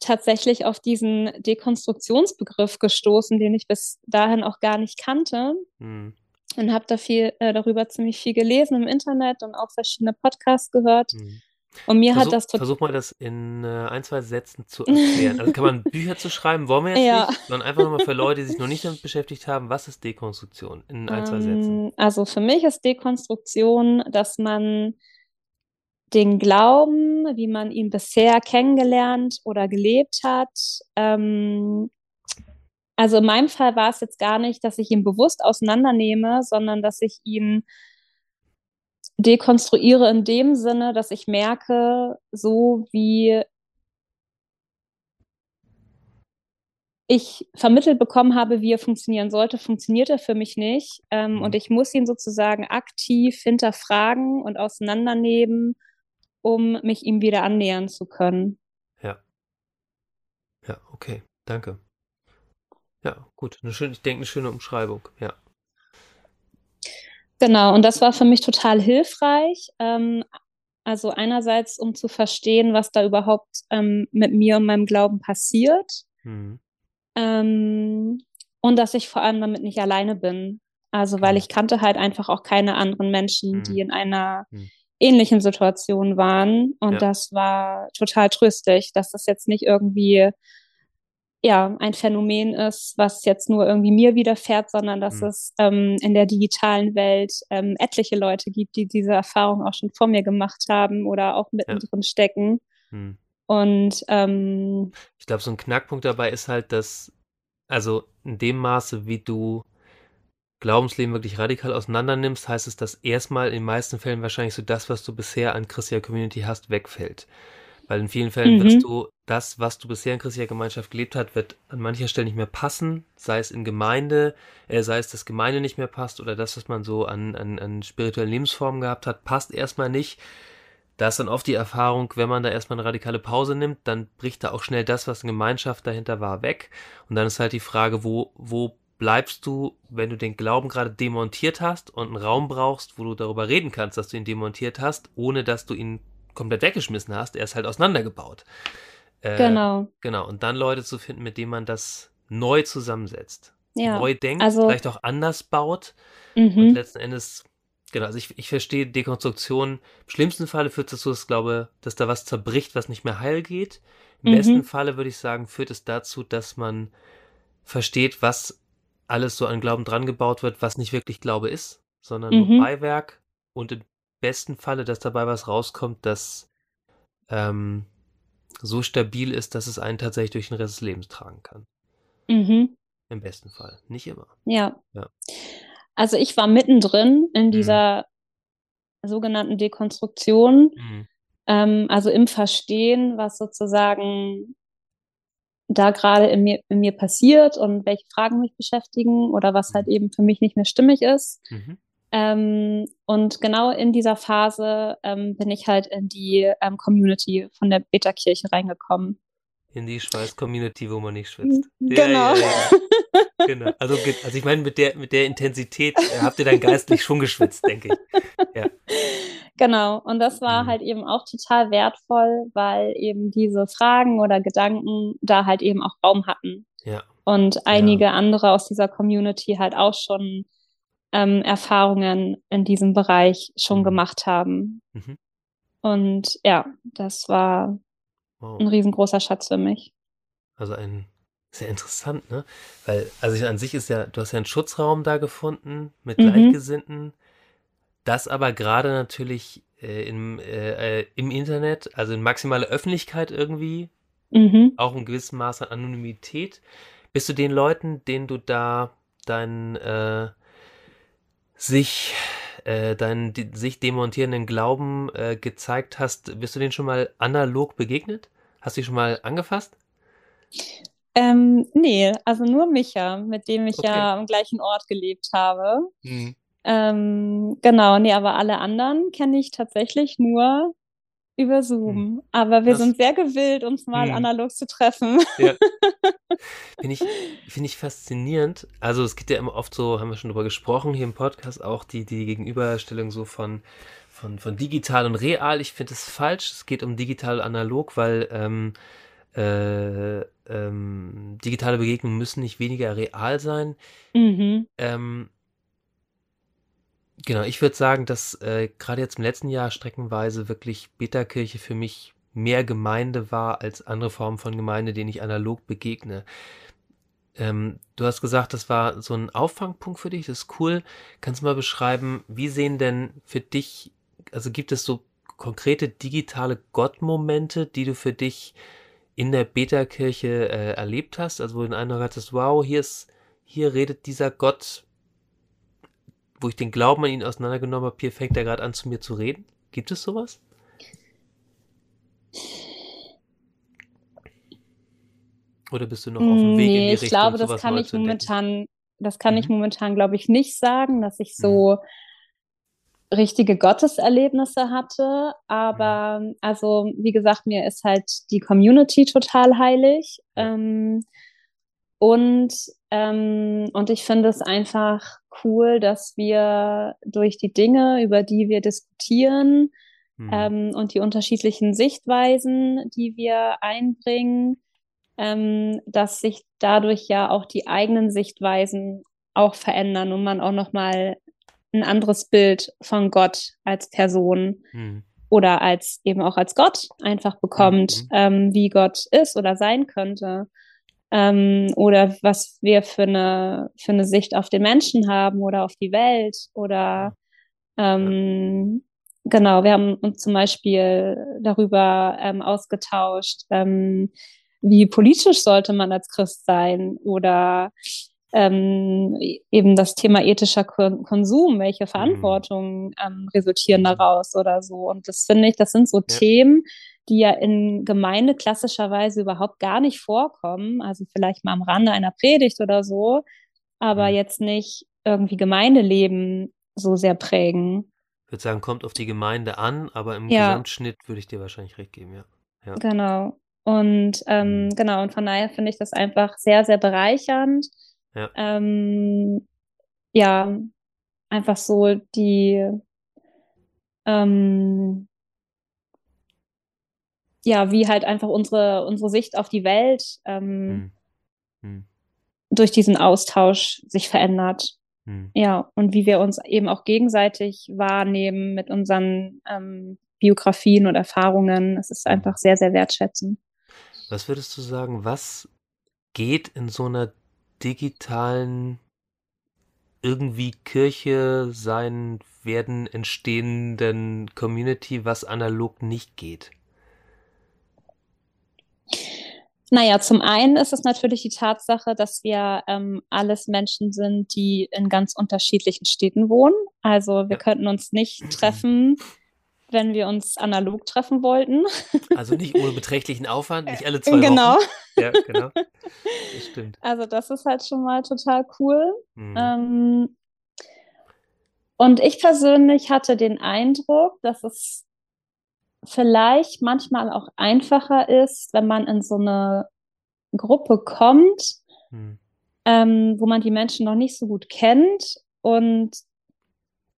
tatsächlich auf diesen Dekonstruktionsbegriff gestoßen, den ich bis dahin auch gar nicht kannte Mhm. Und habe da viel äh, darüber ziemlich viel gelesen im Internet und auch verschiedene Podcasts gehört. Mhm. Und mir Versuch, hat das total versuch mal das in äh, ein, zwei Sätzen zu erklären. Also kann man Bücher zu schreiben, wollen wir jetzt Ja. nicht, sondern einfach nochmal für Leute, die sich noch nicht damit beschäftigt haben, was ist Dekonstruktion in ein, zwei Sätzen? Ähm, also für mich ist Dekonstruktion, dass man den Glauben, wie man ihn bisher kennengelernt oder gelebt hat, ähm, also in meinem Fall war es jetzt gar nicht, dass ich ihn bewusst auseinandernehme, sondern dass ich ihn dekonstruiere in dem Sinne, dass ich merke, so wie ich vermittelt bekommen habe, wie er funktionieren sollte, funktioniert er für mich nicht. Ähm, Mhm. Und ich muss ihn sozusagen aktiv hinterfragen und auseinandernehmen, um mich ihm wieder annähern zu können. Ja. Ja, okay, danke. Ja, gut. Eine schöne, ich denke, eine schöne Umschreibung. Ja. Genau, und das war für mich total hilfreich. Ähm, Also einerseits, um zu verstehen, was da überhaupt ähm, mit mir und meinem Glauben passiert. Mhm. Ähm, und dass ich vor allem damit nicht alleine bin. Also weil ich kannte halt einfach auch keine anderen Menschen, mhm. die in einer mhm. ähnlichen Situation waren. Und ja. das war total tröstlich, dass das jetzt nicht irgendwie ja, ein Phänomen ist, was jetzt nur irgendwie mir widerfährt, sondern dass mhm. es ähm, in der digitalen Welt ähm, etliche Leute gibt, die diese Erfahrung auch schon vor mir gemacht haben oder auch mittendrin ja. stecken. Mhm. Und ähm, ich glaube, so ein Knackpunkt dabei ist halt, dass, also in dem Maße, wie du Glaubensleben wirklich radikal auseinander nimmst, heißt es, dass erstmal in den meisten Fällen wahrscheinlich so das, was du bisher an christlicher Community hast, wegfällt. Weil in vielen Fällen mhm. wirst du das, was du bisher in christlicher Gemeinschaft gelebt hast, wird an mancher Stelle nicht mehr passen, sei es in Gemeinde, äh, sei es, dass Gemeinde nicht mehr passt oder das, was man so an, an, an spirituellen Lebensformen gehabt hat, passt erstmal nicht. Da ist dann oft die Erfahrung, wenn man da erstmal eine radikale Pause nimmt, dann bricht da auch schnell das, was in Gemeinschaft dahinter war, weg. Und dann ist halt die Frage, wo, wo bleibst du, wenn du den Glauben gerade demontiert hast und einen Raum brauchst, wo du darüber reden kannst, dass du ihn demontiert hast, ohne dass du ihn komplett weggeschmissen hast, er ist halt auseinandergebaut. Äh, genau. Genau. Und dann Leute zu finden, mit denen man das neu zusammensetzt. Ja. Neu denkt, also, vielleicht auch anders baut. Mhm. Und letzten Endes, genau, also ich, ich verstehe Dekonstruktion. Im schlimmsten Falle führt es dazu, dass ich glaube, dass da was zerbricht, was nicht mehr heil geht. Im mhm. besten Falle würde ich sagen, führt es dazu, dass man versteht, was alles so an Glauben dran gebaut wird, was nicht wirklich Glaube ist, sondern mhm. nur Beiwerk und im besten Falle, dass dabei was rauskommt, das ähm, so stabil ist, dass es einen tatsächlich durch den Rest des Lebens tragen kann. Mhm. Im besten Fall. Nicht immer. Ja. ja. Also ich war mittendrin in mhm. dieser mhm. sogenannten Dekonstruktion, mhm. ähm, also im Verstehen, was sozusagen da gerade in mir, in mir passiert und welche Fragen mich beschäftigen oder was halt mhm. eben für mich nicht mehr stimmig ist. Mhm. Ähm, und genau in dieser Phase ähm, bin ich halt in die ähm, Community von der Beta-Kirche reingekommen. In die Schweiß-Community, wo man nicht schwitzt. Genau. Ja, ja, ja, genau. Also, also ich meine, mit der, mit der Intensität äh, habt ihr dann geistlich schon geschwitzt, denke ich. Ja. Genau. Und das war mhm. halt eben auch total wertvoll, weil eben diese Fragen oder Gedanken da halt eben auch Raum hatten. Ja. Und einige andere aus dieser Community halt auch schon ähm, Erfahrungen in diesem Bereich schon mhm. gemacht haben. Mhm. Und ja, das war wow. ein riesengroßer Schatz für mich. Also ein sehr interessant, ne? Weil, also an sich ist ja, du hast ja einen Schutzraum da gefunden mit mhm. Gleichgesinnten, das aber gerade natürlich äh, im, äh, äh im Internet, also in maximaler Öffentlichkeit irgendwie, mhm. auch ein gewisses Maß an Anonymität. Bist du den Leuten, denen du da dein, äh, sich äh, deinen die, sich demontierenden Glauben äh, gezeigt hast, bist du den schon mal analog begegnet? Hast du ihn schon mal angefasst? Ähm, nee, also nur Micha, mit dem ich okay. ja am gleichen Ort gelebt habe. Hm. Ähm, genau, nee, aber alle anderen kenne ich tatsächlich nur über Zoom. Hm. Aber wir das, sind sehr gewillt, uns mal hm. analog zu treffen. Ja. Finde ich, find ich faszinierend. Also es geht ja immer oft so, haben wir schon drüber gesprochen hier im Podcast, auch die, die Gegenüberstellung so von, von, von digital und real. Ich finde es falsch. Es geht um digital und analog, weil ähm, äh, ähm, digitale Begegnungen müssen nicht weniger real sein. Mhm. Ähm, Genau, ich würde sagen, dass äh, gerade jetzt im letzten Jahr streckenweise wirklich Beta-Kirche für mich mehr Gemeinde war als andere Formen von Gemeinde, denen ich analog begegne. Ähm, du hast gesagt, das war so ein Auffangpunkt für dich, das ist cool. Kannst du mal beschreiben, wie sehen denn für dich, also gibt es so konkrete digitale Gottmomente, die du für dich in der Beta-Kirche äh, erlebt hast? Also wo du den Eindruck hattest, wow, hier ist, hier redet dieser Gott wo ich den Glauben an ihn auseinandergenommen habe, hier fängt er gerade an zu mir zu reden? Gibt es sowas? Oder bist du noch auf dem Weg nee, in die Richtung? Ich glaube, das kann ich momentan, das kann mhm. ich momentan, glaube ich, nicht sagen, dass ich so mhm. richtige Gotteserlebnisse hatte. Aber mhm. also, wie gesagt, mir ist halt die Community total heilig. Ähm, und, ähm, und ich finde es einfach cool, dass wir durch die Dinge, über die wir diskutieren, mhm. ähm, und die unterschiedlichen Sichtweisen, die wir einbringen, ähm, dass sich dadurch ja auch die eigenen Sichtweisen auch verändern und man auch nochmal ein anderes Bild von Gott als Person mhm. oder als eben auch als Gott einfach bekommt, mhm. ähm, wie Gott ist oder sein könnte. Ähm, oder was wir für eine, für eine Sicht auf den Menschen haben oder auf die Welt oder ähm, genau, wir haben uns zum Beispiel darüber ähm, ausgetauscht, ähm, wie politisch sollte man als Christ sein oder ähm, eben das Thema ethischer Konsum, welche mhm. Verantwortungen ähm, resultieren daraus oder so. Und das finde ich, das sind so ja. Themen, die ja in Gemeinde klassischerweise überhaupt gar nicht vorkommen. Also vielleicht mal am Rande einer Predigt oder so, aber mhm. jetzt nicht irgendwie Gemeindeleben so sehr prägen. Ich würde sagen, kommt auf die Gemeinde an, aber im ja. Gesamtschnitt würde ich dir wahrscheinlich recht geben, ja. ja. Genau. Und ähm, mhm. genau, und von daher finde ich das einfach sehr, sehr bereichernd. Ja. Ähm, ja, einfach so die, ähm, ja, wie halt einfach unsere, unsere Sicht auf die Welt ähm, hm. Hm. durch diesen Austausch sich verändert. Hm. Ja, und wie wir uns eben auch gegenseitig wahrnehmen mit unseren ähm, Biografien und Erfahrungen. Es ist hm. einfach sehr, sehr wertschätzend. Was würdest du sagen, was geht in so einer digitalen irgendwie Kirche sein werden entstehenden Community, was analog nicht geht? Naja, zum einen ist es natürlich die Tatsache, dass wir ähm, alles Menschen sind, die in ganz unterschiedlichen Städten wohnen. Also wir könnten uns nicht treffen wenn wir uns analog treffen wollten. Also nicht ohne beträchtlichen Aufwand, nicht alle zwei genau. Wochen. Ja, genau. Das stimmt. Also das ist halt schon mal total cool. Mhm. Ähm, und ich persönlich hatte den Eindruck, dass es vielleicht manchmal auch einfacher ist, wenn man in so eine Gruppe kommt, mhm. ähm, wo man die Menschen noch nicht so gut kennt und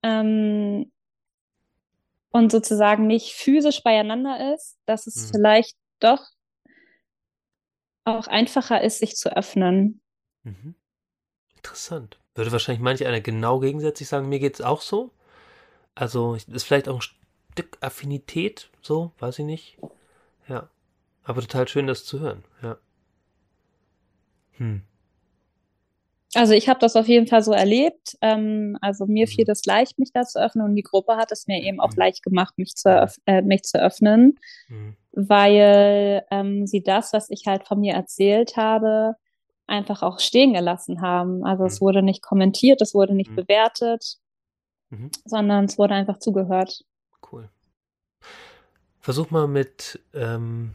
ähm, und sozusagen nicht physisch beieinander ist, dass es mhm. vielleicht doch auch einfacher ist, sich zu öffnen. Mhm. Interessant. Würde wahrscheinlich manch einer genau gegensätzlich sagen, mir geht es auch so. Also ist vielleicht auch ein Affinität, so, weiß ich nicht. Ja. Aber total schön, das zu hören, ja. Hm. Also ich habe das auf jeden Fall so erlebt. Ähm, also mir fiel es mhm. leicht, mich da zu öffnen und die Gruppe hat es mir eben auch mhm. leicht gemacht, mich zu, äh, mich zu öffnen, mhm. weil ähm, sie das, was ich halt von mir erzählt habe, einfach auch stehen gelassen haben. Also mhm. es wurde nicht kommentiert, es wurde nicht mhm. bewertet, mhm. sondern es wurde einfach zugehört. Cool. Versuch mal mit ähm,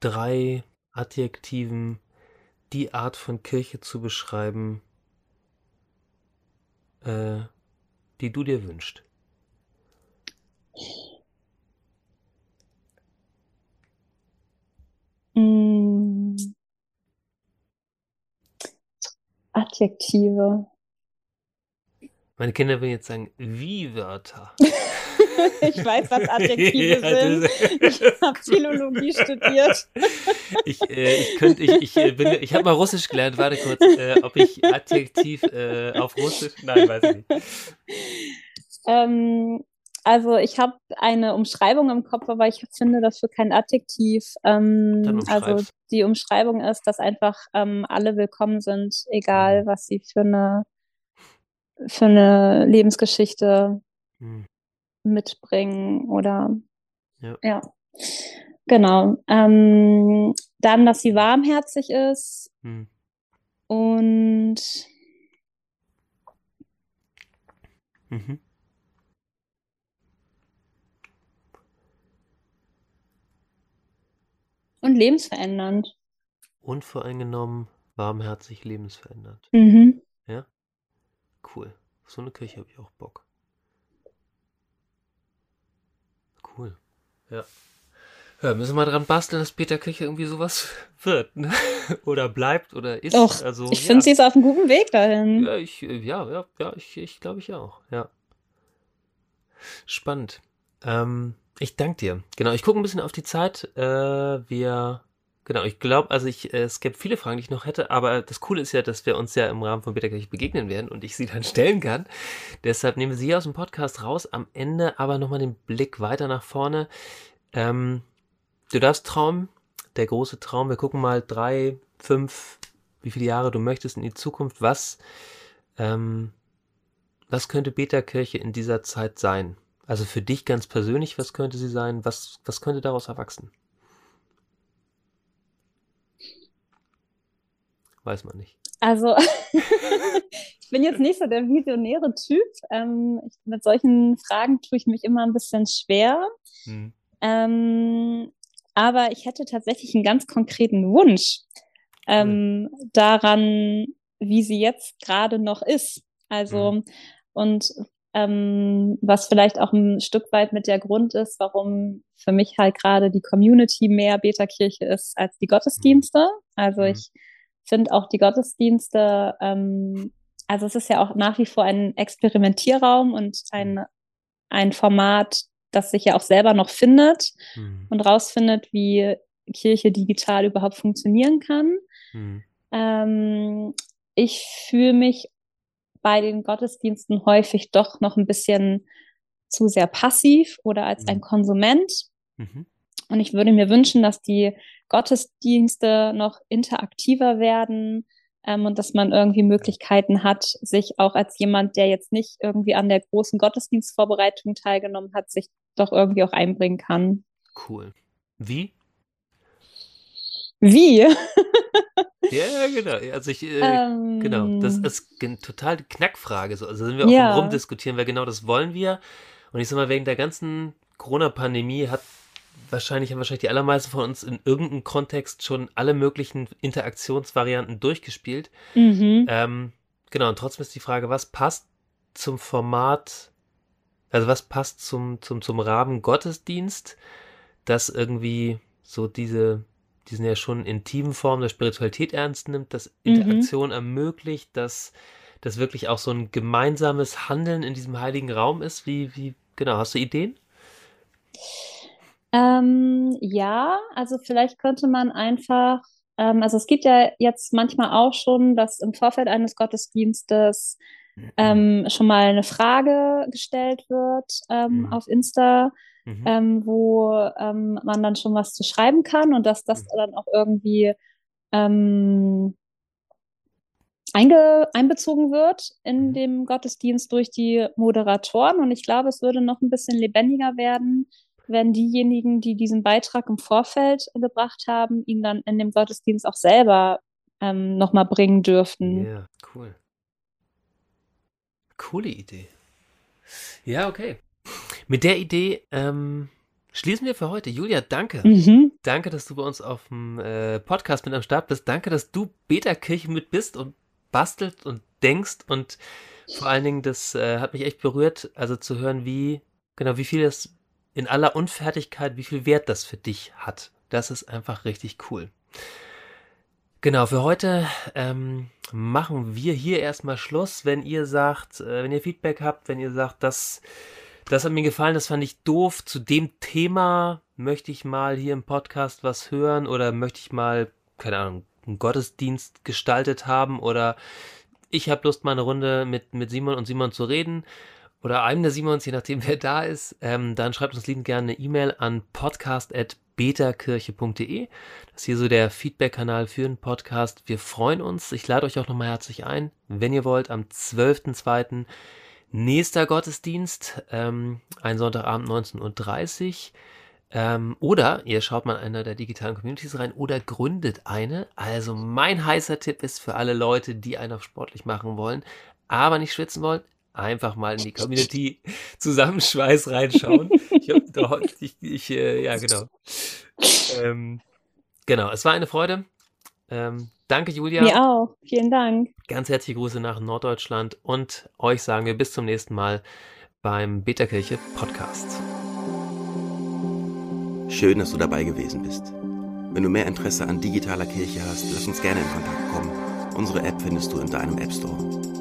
drei Adjektiven die Art von Kirche zu beschreiben, äh, die du dir wünschst? Mm. Adjektive. Meine Kinder würden jetzt sagen, wie Wörter. ich weiß, was Adjektive ja, sind. Ich habe Philologie studiert. ich, äh, ich könnte, ich, ich äh, bin, ich habe mal Russisch gelernt. Warte kurz, äh, ob ich Adjektiv äh, auf Russisch? Nein, weiß ich nicht. Ähm, also ich habe eine Umschreibung im Kopf, aber ich finde dafür kein Adjektiv. Ähm, also die Umschreibung ist, dass einfach ähm, alle willkommen sind, egal mhm. was sie für eine für eine Lebensgeschichte mhm mitbringen oder ja. ja. Genau. Ähm, dann, dass sie warmherzig ist hm. und mhm. und lebensverändernd. Unvoreingenommen, warmherzig, lebensverändernd. Mhm. Ja? Cool. So eine Kirche habe ich auch Bock. Cool. Ja. Ja, müssen wir dran basteln, dass Peter Küche irgendwie sowas wird, ne? Oder bleibt oder ist. Doch, also, ich finde, ja. sie ist auf einem guten Weg dahin. Ja, ich, ja, ja, ja, ich, ich glaube ich auch, ja. Spannend. Ähm, ich danke dir. Genau, ich gucke ein bisschen auf die Zeit. Äh, wir, genau, ich glaube, also ich, äh, es gibt viele Fragen, die ich noch hätte, aber das Coole ist ja, dass wir uns ja im Rahmen von Bitterkirche begegnen werden und ich sie dann stellen kann. Deshalb nehmen wir sie aus dem Podcast raus. Am Ende aber nochmal den Blick weiter nach vorne. Ähm, du darfst Traum, der große Traum, wir gucken mal drei, fünf, wie viele Jahre du möchtest in die Zukunft. Was, ähm, was könnte Beta-Kirche in dieser Zeit sein? Also für dich ganz persönlich, was könnte sie sein? Was, was könnte daraus erwachsen? Weiß man nicht. Also, ich bin jetzt nicht so der visionäre Typ. Ähm, ich, mit solchen Fragen tue ich mich immer ein bisschen schwer. Hm. Ähm, aber ich hätte tatsächlich einen ganz konkreten Wunsch ähm, hm. daran, wie sie jetzt gerade noch ist. Also, hm. und ähm, was vielleicht auch ein Stück weit mit der Grund ist, warum für mich halt gerade die Community mehr Beta-Kirche ist als die Gottesdienste. Also mhm. ich finde auch die Gottesdienste, ähm, also es ist ja auch nach wie vor ein Experimentierraum und ein, mhm. ein Format, das sich ja auch selber noch findet mhm. und rausfindet, wie Kirche digital überhaupt funktionieren kann. Mhm. Ähm, ich fühle mich bei den Gottesdiensten häufig doch noch ein bisschen zu sehr passiv oder als ein mhm. Konsument. Mhm. Und ich würde mir wünschen, dass die Gottesdienste noch interaktiver werden ähm, und dass man irgendwie Möglichkeiten hat, sich auch als jemand, der jetzt nicht irgendwie an der großen Gottesdienstvorbereitung teilgenommen hat, sich doch irgendwie auch einbringen kann. Cool. Wie? Wie? ja, genau. Also ich, äh, ähm, genau, das ist total die Knackfrage. So. Also sind wir auch ja. rumdiskutieren, weil genau das wollen wir. Und ich sag mal, wegen der ganzen Corona-Pandemie hat wahrscheinlich, haben wahrscheinlich die allermeisten von uns in irgendeinem Kontext schon alle möglichen Interaktionsvarianten durchgespielt. Mhm. Ähm, genau, und trotzdem ist die Frage, was passt zum Format, also was passt zum, zum, zum Rahmen Gottesdienst, das irgendwie so diese die sind ja schon intimen Formen der Spiritualität ernst nimmt, das mhm. Interaktion mhm. ermöglicht, dass das wirklich auch so ein gemeinsames Handeln in diesem heiligen Raum ist. Wie, wie, genau, hast du Ideen? Ähm, ja, also vielleicht könnte man einfach, ähm, also es gibt ja jetzt manchmal auch schon, dass im Vorfeld eines Gottesdienstes mhm. ähm, schon mal eine Frage gestellt wird ähm, mhm. auf Insta mhm. ähm, wo ähm, man dann schon was zu schreiben kann und dass das mhm. dann auch irgendwie einge einbezogen wird in mhm. dem Gottesdienst durch die Moderatoren. Und ich glaube, es würde noch ein bisschen lebendiger werden, wenn diejenigen, die diesen Beitrag im Vorfeld gebracht haben, ihn dann in dem Gottesdienst auch selber ähm, nochmal bringen dürften. Ja, cool. Coole Idee. Ja, okay. Mit der Idee ähm, schließen wir für heute. Julia, danke. Mhm. Danke, dass du bei uns auf dem äh, Podcast mit am Start bist. Danke, dass du Beta-Kirche mit bist und bastelt und denkst und vor allen Dingen, das äh, hat mich echt berührt, also zu hören, wie, genau, wie viel das in aller Unfertigkeit, wie viel Wert das für dich hat. Das ist einfach richtig cool. Genau, für heute ähm, machen wir hier erstmal Schluss. Wenn ihr sagt, äh, wenn ihr Feedback habt, wenn ihr sagt, das das hat mir gefallen, das fand ich doof. Zu dem Thema möchte ich mal hier im Podcast was hören oder möchte ich mal, keine Ahnung, einen Gottesdienst gestaltet haben oder ich habe Lust, mal eine Runde mit, mit Simon und Simon zu reden oder einem der Simons, je nachdem wer da ist, ähm, dann schreibt uns liebend gerne eine E-Mail an podcast.betakirche.de. Das ist hier so der Feedback-Kanal für den Podcast. Wir freuen uns. Ich lade euch auch nochmal herzlich ein, wenn ihr wollt, am 12.02. Nächster Gottesdienst, ähm, ein Sonntagabend 19.30 Uhr. Ähm, oder ihr schaut mal in einer der digitalen Communities rein oder gründet eine. Also mein heißer Tipp ist für alle Leute, die einen auf sportlich machen wollen, aber nicht schwitzen wollen, einfach mal in die Community Zusammenschweiß reinschauen. Ich, ich, ich äh, ja, genau. Ähm, genau, es war eine Freude. Ähm, danke, Julia. Mir auch. Vielen Dank. Ganz herzliche Grüße nach Norddeutschland und euch sagen wir bis zum nächsten Mal beim Beterkirche Podcast. Schön, dass du dabei gewesen bist. Wenn du mehr Interesse an digitaler Kirche hast, lass uns gerne in Kontakt kommen. Unsere App findest du in deinem App Store.